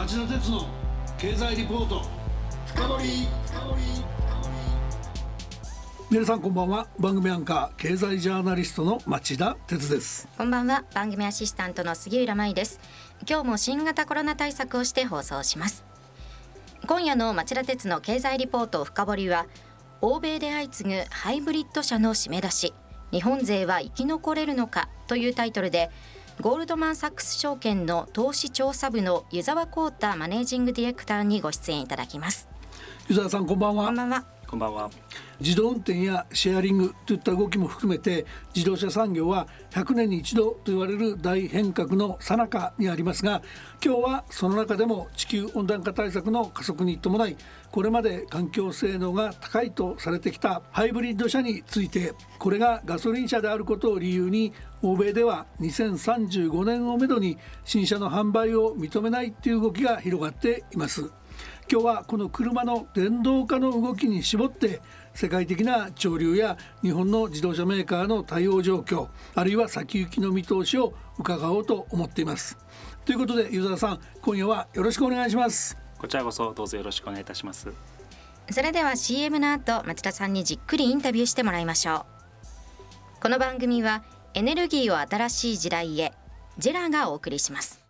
町田鉄の経済リポート。深掘皆さんこんばんは。番組アンカー経済ジャーナリストの町田鉄です。こんばんは。番組アシスタントの杉浦舞です。今日も新型コロナ対策をして放送します。今夜の町田鉄の経済リポート深掘りは欧米で相次ぐハイブリッド車の締め出し日本勢は生き残れるのかというタイトルでゴールドマン・サックス証券の投資調査部の湯沢光太マネージングディレクターにご出演いただきます。湯沢さんこんばんは。こんばんはこんばんは。自動運転やシェアリングといった動きも含めて自動車産業は100年に一度と言われる大変革の最中にありますが今日はその中でも地球温暖化対策の加速に伴いこれまで環境性能が高いとされてきたハイブリッド車についてこれがガソリン車であることを理由に欧米では2035年をめどに新車の販売を認めないという動きが広がっています。今日はこの車の電動化の動きに絞って世界的な潮流や日本の自動車メーカーの対応状況あるいは先行きの見通しを伺おうと思っています。ということで湯沢さん今夜はよろしくお願いします。こちらこそどうぞよろしくお願いいたします。それでは CM の後町田さんにじっくりインタビューしてもらいましょう。この番組はエネルギーを新しい時代へジェラがお送りします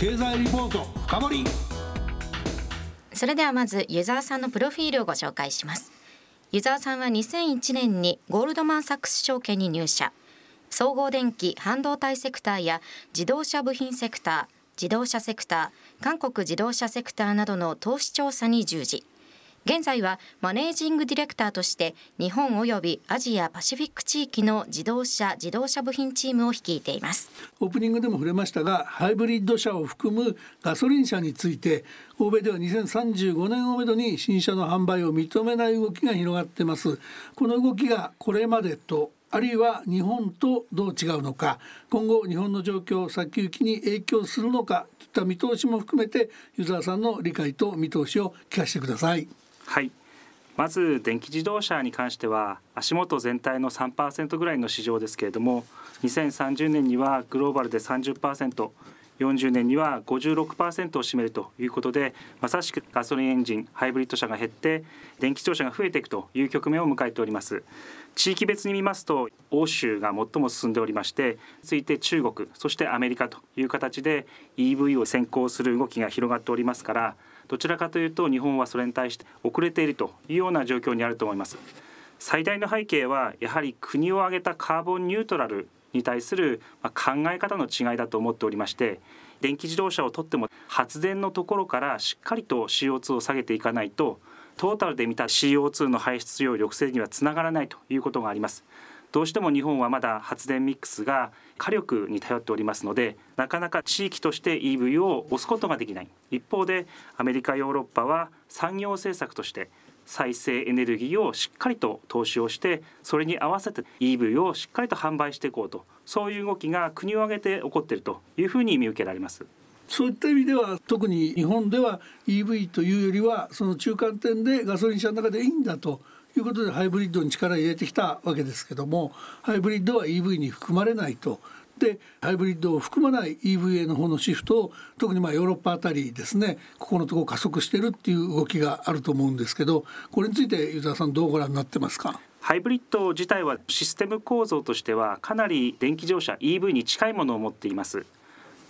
経済リポート深掘それではまず湯沢さんのプロフィールをご紹介します。湯沢さんは2001年にゴールドマン・サックス証券に入社。総合電機半導体セクターや自動車部品セクター自動車セクター韓国自動車セクターなどの投資調査に従事。現在はマネージングディレクターとして日本及びアジアパシフィック地域の自動車自動車部品チームを率いています。オープニングでも触れましたがハイブリッド車を含むガソリン車について欧米では2035年をめどに新車の販売を認めない動きが広がっています。この動きがこれまでとあるいは日本とどう違うのか。今後日本の状況先行きに影響するのかといった見通しも含めてユーザーさんの理解と見通しを聞かせてください。はい。まず電気自動車に関しては足元全体の3%ぐらいの市場ですけれども2030年にはグローバルで 30%40 年には56%を占めるということでまさしくガソリンエンジンハイブリッド車が減って電気自動車が増えていくという局面を迎えております。地域別に見ますと欧州が最も進んでおりまして続いて中国そしてアメリカという形で EV を先行する動きが広がっておりますからどちらかというと日本はそれに対して遅れているというような状況にあると思います。最大の背景はやはり国を挙げたカーボンニュートラルに対する考え方の違いだと思っておりまして電気自動車をとっても発電のところからしっかりと CO2 を下げていかないとトータルで見た CO2 の排出量抑制にはつながらないということがあります。どうしても日本はまだ発電ミックスが火力に頼っておりますのでなかなか地域として EV を押すことができない一方でアメリカヨーロッパは産業政策として再生エネルギーをしっかりと投資をしてそれに合わせて EV をしっかりと販売していこうとそういう動きが国を挙げて起こっているというふうに見受けられます。そういった意味では特に日本では EV というよりはその中間点でガソリン車の中でいいんだということでハイブリッドに力を入れてきたわけですけどもハイブリッドは EV に含まれないと。でハイブリッドを含まない EV への方のシフトを特にまあヨーロッパあたりですねここのところ加速してるっていう動きがあると思うんですけどこれについてユーザーさんどうご覧になってますか？ハイブリッド自体はシステム構造としてはかなり電気自動車 EV に近いものを持っています。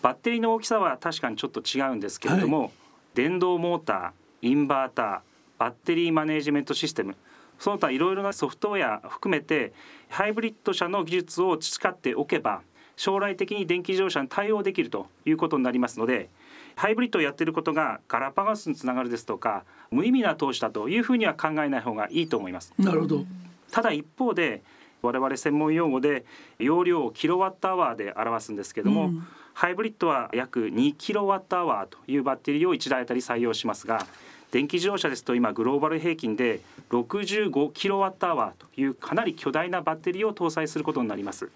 バッテリーの大きさは確かにちょっと違うんですけれども、はい、電動モーターインバーターバッテリーマネジメントシステムその他いろいろなソフトウェア含めてハイブリッド車の技術を培っておけば将来的に電気自動車に対応できるということになりますのでハイブリッドをやっていることがガラパゴスにつながるですとか無意味な投資だというふうには考えない方がいいと思います。なるほどただ一方で我々専門用語で容量をキロワットアワーで表すんですけども、うん、ハイブリッドは約2キロワットアワーというバッテリーを1台あたり採用しますが電気自動車ですと今グローバル平均で65キロワットアワーというかなり巨大なバッテリーを搭載することになります。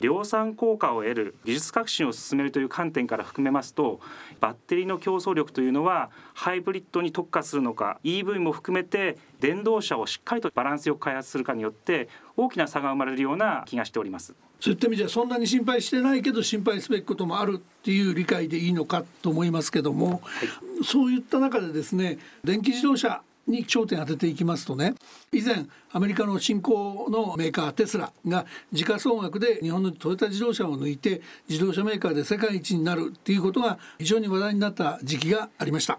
量産効果を得る技術革新を進めるという観点から含めますとバッテリーの競争力というのはハイブリッドに特化するのか EV も含めて電動車をしっかりとバランスよく開発するかによって大きな差が生まれるような気がしておりますそういった意味ではそんなに心配してないけど心配すべきこともあるっていう理解でいいのかと思いますけども、はい、そういった中でですね電気自動車に焦点当てていきますとね以前アメリカの新興のメーカーテスラが時価総額で日本のトヨタ自動車を抜いて自動車メーカーで世界一になるっていうことが非常に話題になった時期がありました。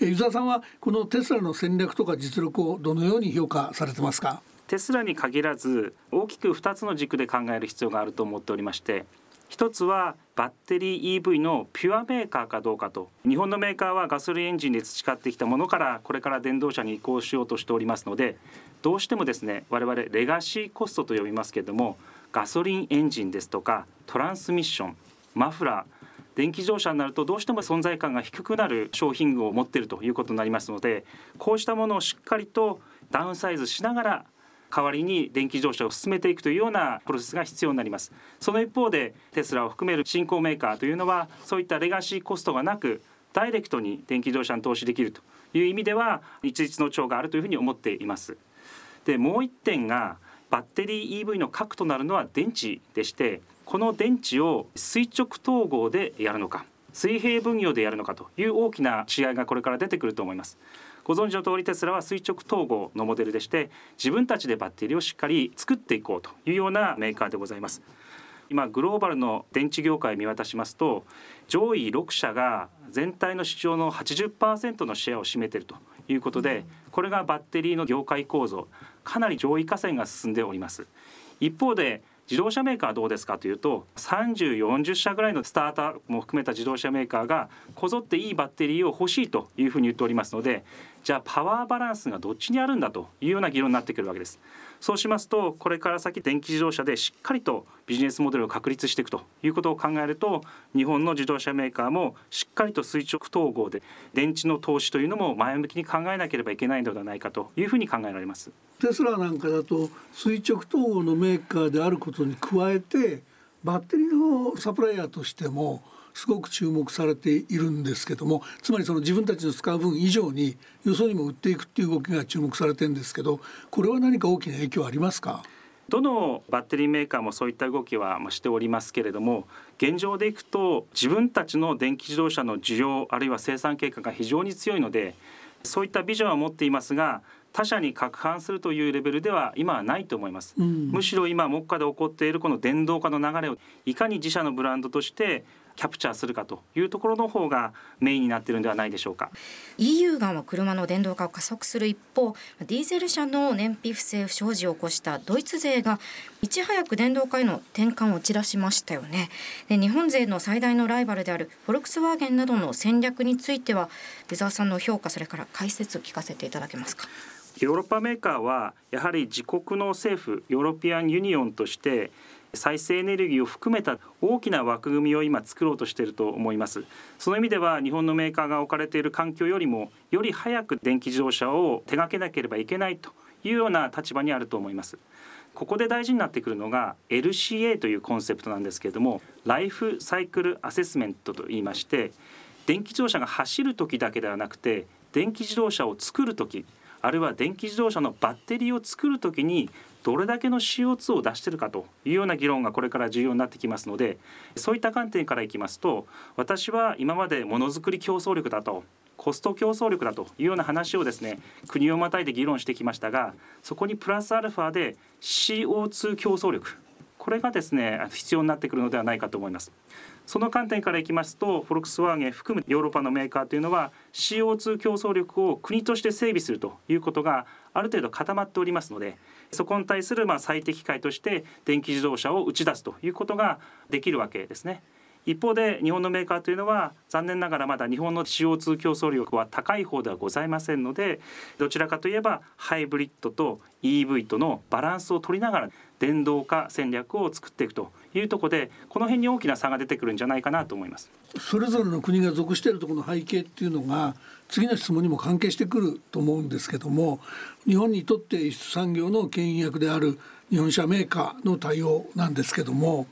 湯沢さんはこのテスラの戦略とか実力をどのように評価されてますか？テスラに限らず大きく2つの軸で考える必要があると思っておりまして一つはバッテリー EV のピュアメーカーかどうかと。日本のメーカーはガソリンエンジンで培ってきたものからこれから電動車に移行しようとしておりますのでどうしてもですね我々レガシーコストと呼びますけれどもガソリンエンジンですとかトランスミッションマフラー電気自動車になるとどうしても存在感が低くなる商品群を持っているということになりますのでこうしたものをしっかりとダウンサイズしながら代わりに電気自動車を進めていくというようなプロセスが必要になります。その一方でテスラを含める新興メーカーというのはそういったレガシーコストがなくダイレクトに電気自動車に投資できるという意味では一律の長があるというふうに思っています。でもう一点がバッテリー EV の核となるのは電池でしてこの電池を垂直統合でやるのか水平分業でやるのかという大きな違いがこれから出てくると思います。ご存知の通りテスラは垂直統合のモデルでして自分たちでバッテリーをしっかり作っていこうというようなメーカーでございます。今グローバルの電池業界を見渡しますと上位6社が全体の市場の80%のシェアを占めているということでこれがバッテリーの業界構造かなり上位河川が進んでおります。一方で自動車メーカーはどうですかというと3040社ぐらいのスターターも含めた自動車メーカーがこぞっていいバッテリーを欲しいというふうに言っておりますのでじゃあパワーバランスがどっちにあるんだというような議論になってくるわけです。そうしますとこれから先電気自動車でしっかりとビジネスモデルを確立していくということを考えると日本の自動車メーカーもしっかりと垂直統合で電池の投資というのも前向きに考えなければいけないのではないかというふうに考えられます。テスラなんかだと垂直統合のメーカーであることに加えてバッテリーのサプライヤーとしてもすごく注目されているんですけどもつまりその自分たちの使う分以上によそにも売っていくっていう動きが注目されてるんですけどこれは何か大きな影響ありますか？どのバッテリーメーカーもそういった動きはしておりますけれども現状でいくと自分たちの電気自動車の需要あるいは生産計画が非常に強いのでそういったビジョンは持っていますが他社に攪拌するというレベルでは今はないと思います、うん、むしろ今目下で起こっているこの電動化の流れをいかに自社のブランドとしてキャプチャーするかというところの方がメインになっているのではないでしょうか。EU 側は車の電動化を加速する一方ディーゼル車の燃費不正不祥事を起こしたドイツ勢がいち早く電動化への転換を打ち出しましたよね。で日本勢の最大のライバルであるフォルクスワーゲンなどの戦略については湯沢さんの評価それから解説聞かせていただけますか？ヨーロッパメーカーはやはり自国の政府 European Union として再生エネルギーを含めた大きな枠組みを今作ろうとしていると思います。その意味では日本のメーカーが置かれている環境よりもより早く電気自動車を手掛けなければいけないというような立場にあると思います。ここで大事になってくるのが LCA というコンセプトなんですけれどもライフサイクルアセスメントといいまして電気自動車が走る時だけではなくて電気自動車を作る時あるいは電気自動車のバッテリーを作る時にどれだけの CO2 を出してるかというような議論がこれから重要になってきますのでそういった観点からいきますと私は今までものづくり競争力だとコスト競争力だというような話をですね国をまたいで議論してきましたがそこにプラスアルファで CO2 競争力これがですね必要になってくるのではないかと思います。その観点からいきますとフォルクスワーゲン含むヨーロッパのメーカーというのは CO2 競争力を国として整備するということがある程度固まっておりますのでそこに対するま最適解として電気自動車を打ち出すということができるわけですね。一方で日本のメーカーというのは残念ながらまだ日本の CO2 競争力は高い方ではございませんのでどちらかといえばハイブリッドと EV とのバランスを取りながら電動化戦略を作っていくというところでこの辺に大きな差が出てくるんじゃないかなと思います。それぞれの国が属しているところの背景っていうのが次の質問にも関係してくると思うんですけども日本にとって輸出産業の牽引役である日本車メーカーの対応なんですけども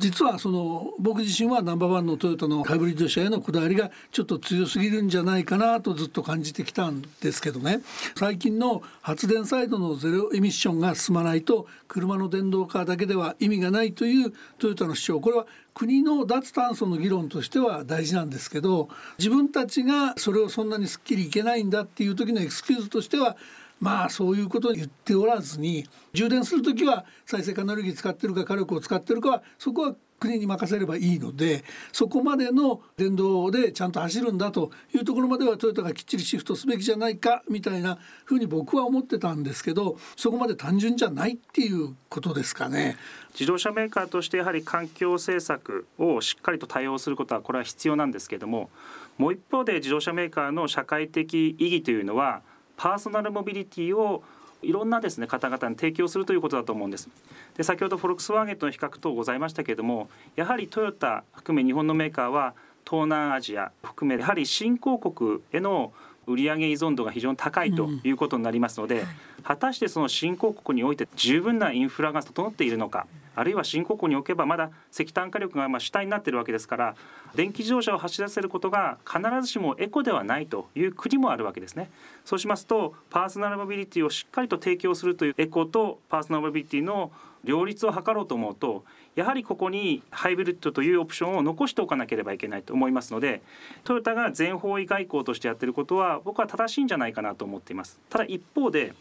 実はその僕自身はナンバーワンのトヨタのハイブリッド車へのこだわりがちょっと強すぎるんじゃないかなとずっと感じてきたんですけどね。最近の発電サイドのゼロエミッションが進まないと車の電動化だけでは意味がないというトヨタの主張。これは国の脱炭素の議論としては大事なんですけど自分たちがそれをそんなにすっきりいけないんだっていう時のエクスキューズとしてはまあそういうことを言っておらずに充電する時は再生可能エネルギー使ってるか火力を使ってるかはそこは国に任せればいいのでそこまでの電動でちゃんと走るんだというところまではトヨタがきっちりシフトすべきじゃないかみたいなふうに僕は思ってたんですけどそこまで単純じゃないっていうことですかね。自動車メーカーとしてやはり環境政策をしっかりと対応することはこれは必要なんですけどももう一方で自動車メーカーの社会的意義というのはパーソナルモビリティをいろんなですね方々に提供するということだと思うんです。で先ほどフォルクスワーゲンとの比較等ございましたけれどもやはりトヨタ含め日本のメーカーは東南アジア含めやはり新興国への売上依存度が非常に高いということになりますので、うん、果たしてその新興国において十分なインフラが整っているのかあるいは新興国におけばまだ石炭火力がま主体になっているわけですから電気自動車を走らせることが必ずしもエコではないという国もあるわけですね。そうしますとパーソナルモビリティをしっかりと提供するというエコとパーソナルモビリティの両立を図ろうと思うとやはりここにハイブリッドというオプションを残しておかなければいけないと思いますのでトヨタが全方位外交としてやっていることは僕は正しいんじゃないかなと思っています。ただ一方で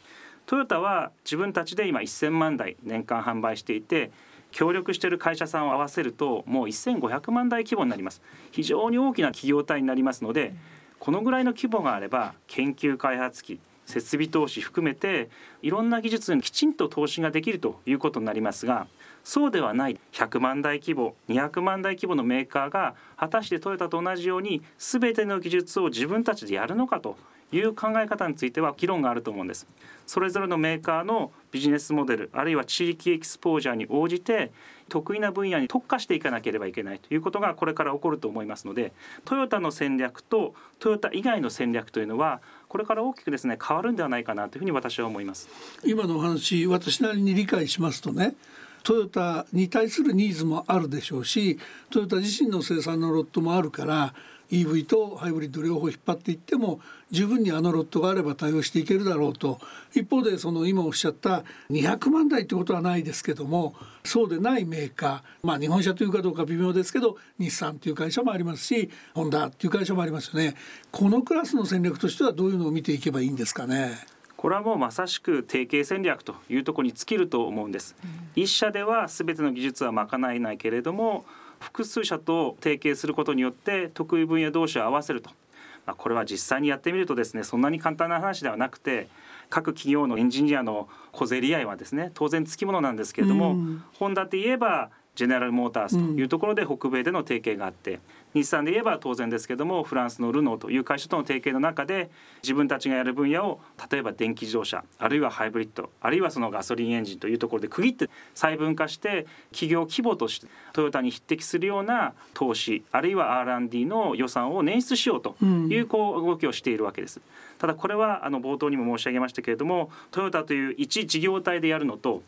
トヨタは自分たちで今1000万台年間販売していて協力している会社さんを合わせるともう1500万台規模になります。非常に大きな企業体になりますのでこのぐらいの規模があれば研究開発機設備投資含めていろんな技術にきちんと投資ができるということになりますがそうではない100万台規模200万台規模のメーカーが果たしてトヨタと同じように全ての技術を自分たちでやるのかという考え方については議論があると思うんです。それぞれのメーカーのビジネスモデルあるいは地域エキスポージャーに応じて得意な分野に特化していかなければいけないということがこれから起こると思いますのでトヨタの戦略とトヨタ以外の戦略というのはこれから大きくですね変わるんではないかなというふうに私は思います。今のお話私なりに理解しますとねトヨタに対するニーズもあるでしょうしトヨタ自身の生産のロットもあるから EV とハイブリッド両方引っ張っていっても十分にあのロットがあれば対応していけるだろうと一方でその今おっしゃった200万台ってことはないですけどもそうでないメーカーまあ日本車というかどうか微妙ですけど日産という会社もありますしホンダっていう会社もありますよねこのクラスの戦略としてはどういうのを見ていけばいいんですかね？これはもうまさしく提携戦略というところに尽きると思うんです。一社では全ての技術は賄えないけれども複数社と提携することによって得意分野同士を合わせると、まあ、これは実際にやってみるとですねそんなに簡単な話ではなくて各企業のエンジニアの小競り合いはですね当然つきものなんですけれども、ホンダって言えばジェネラルモーターズというところで北米での提携があって、日産で言えば当然ですけどもフランスのルノーという会社との提携の中で自分たちがやる分野を例えば電気自動車あるいはハイブリッドあるいはそのガソリンエンジンというところで区切って細分化して企業規模としてトヨタに匹敵するような投資あるいは R&D の予算を捻出しようというこう動きをしているわけです。ただこれはあの冒頭にも申し上げましたけれどもトヨタという一事業体でやるのと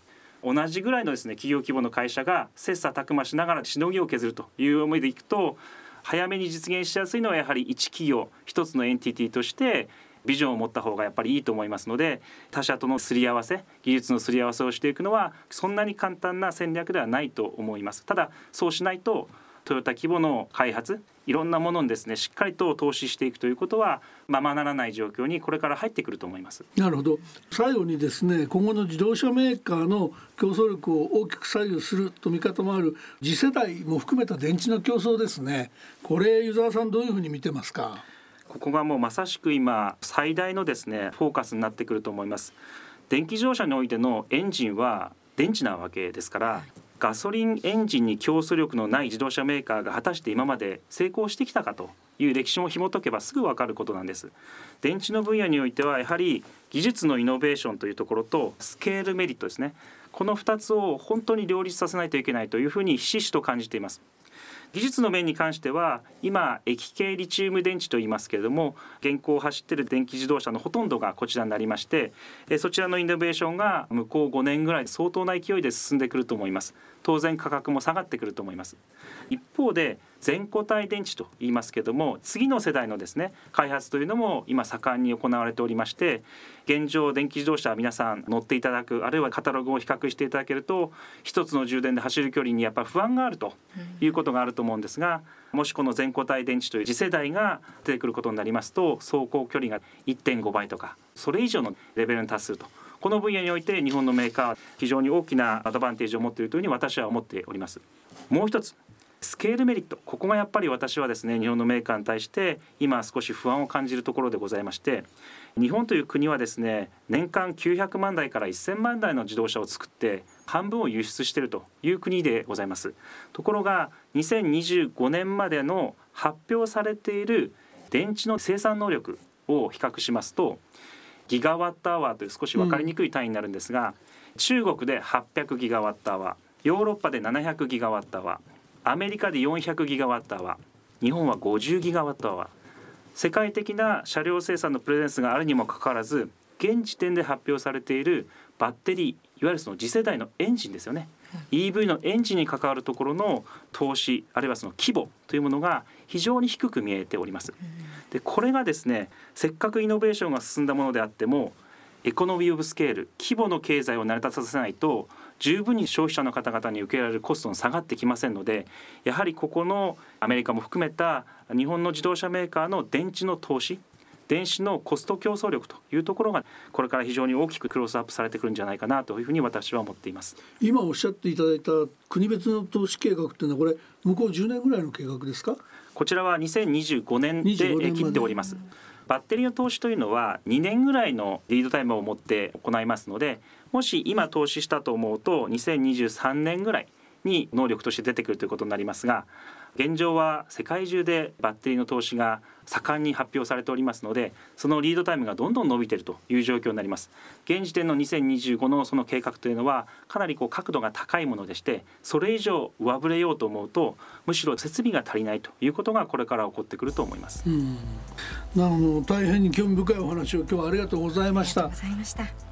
同じぐらいのですね企業規模の会社が切磋琢磨しながらしのぎを削るという思いでいくと早めに実現しやすいのはやはり一企業一つのエンティティとしてビジョンを持った方がやっぱりいいと思いますので他社とのすり合わせ技術のすり合わせをしていくのはそんなに簡単な戦略ではないと思います。ただそうしないとトヨタ規模の開発いろんなものにですねしっかりと投資していくということはままならない状況にこれから入ってくると思います。なるほど。最後にですね今後の自動車メーカーの競争力を大きく左右すると見方もある次世代も含めた電池の競争ですね。これ湯沢さんどういうふうに見てますか？ここがもうまさしく今最大のですねフォーカスになってくると思います。電気自動車においてのエンジンは電池なわけですから、ガソリンエンジンに競争力のない自動車メーカーが果たして今まで成功してきたかという歴史も紐解けばすぐ分かることなんです。電池の分野においてはやはり技術のイノベーションというところとスケールメリットですね。この2つを本当に両立させないといけないというふうにひしひしと感じています。技術の面に関しては今液系リチウム電池と言いますけれども現行走ってる電気自動車のほとんどがこちらになりましてそちらのイノベーションが向こう5年ぐらい相当な勢いで進んでくると思います。当然価格も下がってくると思います。一方で全固体電池と言いますけども次の世代のですね開発というのも今盛んに行われておりまして現状電気自動車皆さん乗っていただくあるいはカタログを比較していただけると一つの充電で走る距離にやっぱ不安があるということがあると思うんですがもしこの全固体電池という次世代が出てくることになりますと走行距離が1.5倍とかそれ以上のレベルに達するとこの分野において日本のメーカーは非常に大きなアドバンテージを持っているというふうに私は思っております。もう一つスケールメリット。ここがやっぱり私はですね日本のメーカーに対して今少し不安を感じるところでございまして日本という国はですね年間900万台から1000万台の自動車を作って半分を輸出しているという国でございます。ところが2025年までの発表されている電池の生産能力を比較しますとギガワットアワーという少し分かりにくい単位になるんですが、うん、中国で800ギガワットアワーヨーロッパで700ギガワットアワーアメリカで400ギガワットアワー日本は50ギガワットアワー世界的な車両生産のプレゼンスがあるにもかかわらず現時点で発表されているバッテリーいわゆるその次世代のエンジンですよね。EV のエンジンに関わるところの投資あるいはその規模というものが非常に低く見えております。でこれがですねせっかくイノベーションが進んだものであってもエコノミー・オブ・スケール規模の経済を成り立たせないと十分に消費者の方々に受けられるコストの下がってきませんのでやはりここのアメリカも含めた日本の自動車メーカーの電池の投資電子のコスト競争力というところがこれから非常に大きくクロスアップされてくるんじゃないかなというふうに私は思っています。今おっしゃっていただいた国別の投資計画っていうのはこれ向こう10年ぐらいの計画ですか？こちらは2025年で切っておりますバッテリーの投資というのは2年ぐらいのリードタイムを持って行いますのでもし今投資したと思うと2023年ぐらいに能力として出てくるということになりますが現状は世界中でバッテリーの投資が盛んに発表されておりますのでそのリードタイムがどんどん伸びているという状況になります。現時点の2025のその計画というのはかなりこう角度が高いものでしてそれ以上上振れようと思うとむしろ設備が足りないということがこれから起こってくると思います。なの大変に興味深いお話を今日はありがとうございました。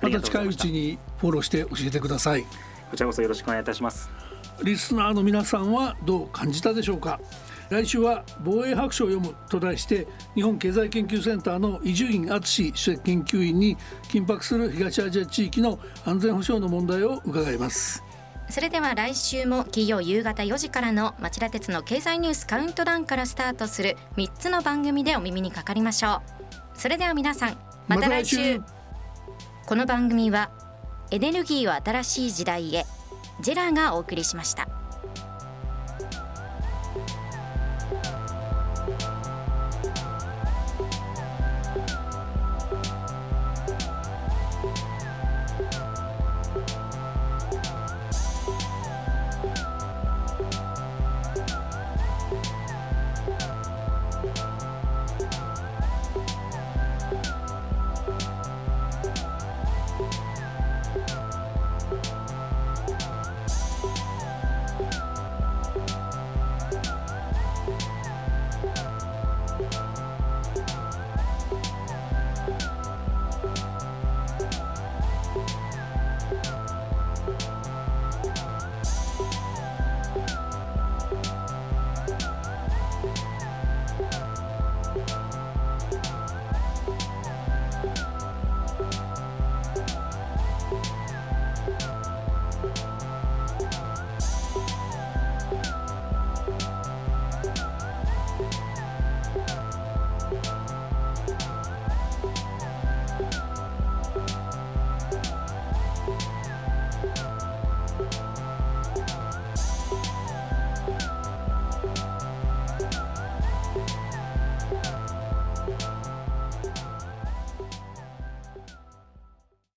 また近いうちにフォローして教えてください。こちらこそよろしくお願いいたしますリスナーの皆さんはどう感じたでしょうか？来週は防衛白書を読むと題して日本経済研究センターの伊集院敦主席研究員に緊迫する東アジア地域の安全保障の問題を伺います。それでは来週も金曜夕方4時からの町田鉄の経済ニュースカウントダウンからスタートする3つの番組でお耳にかかりましょう。それでは皆さんまた来週,、この番組はエネルギーを新しい時代へジェラがお送りしました。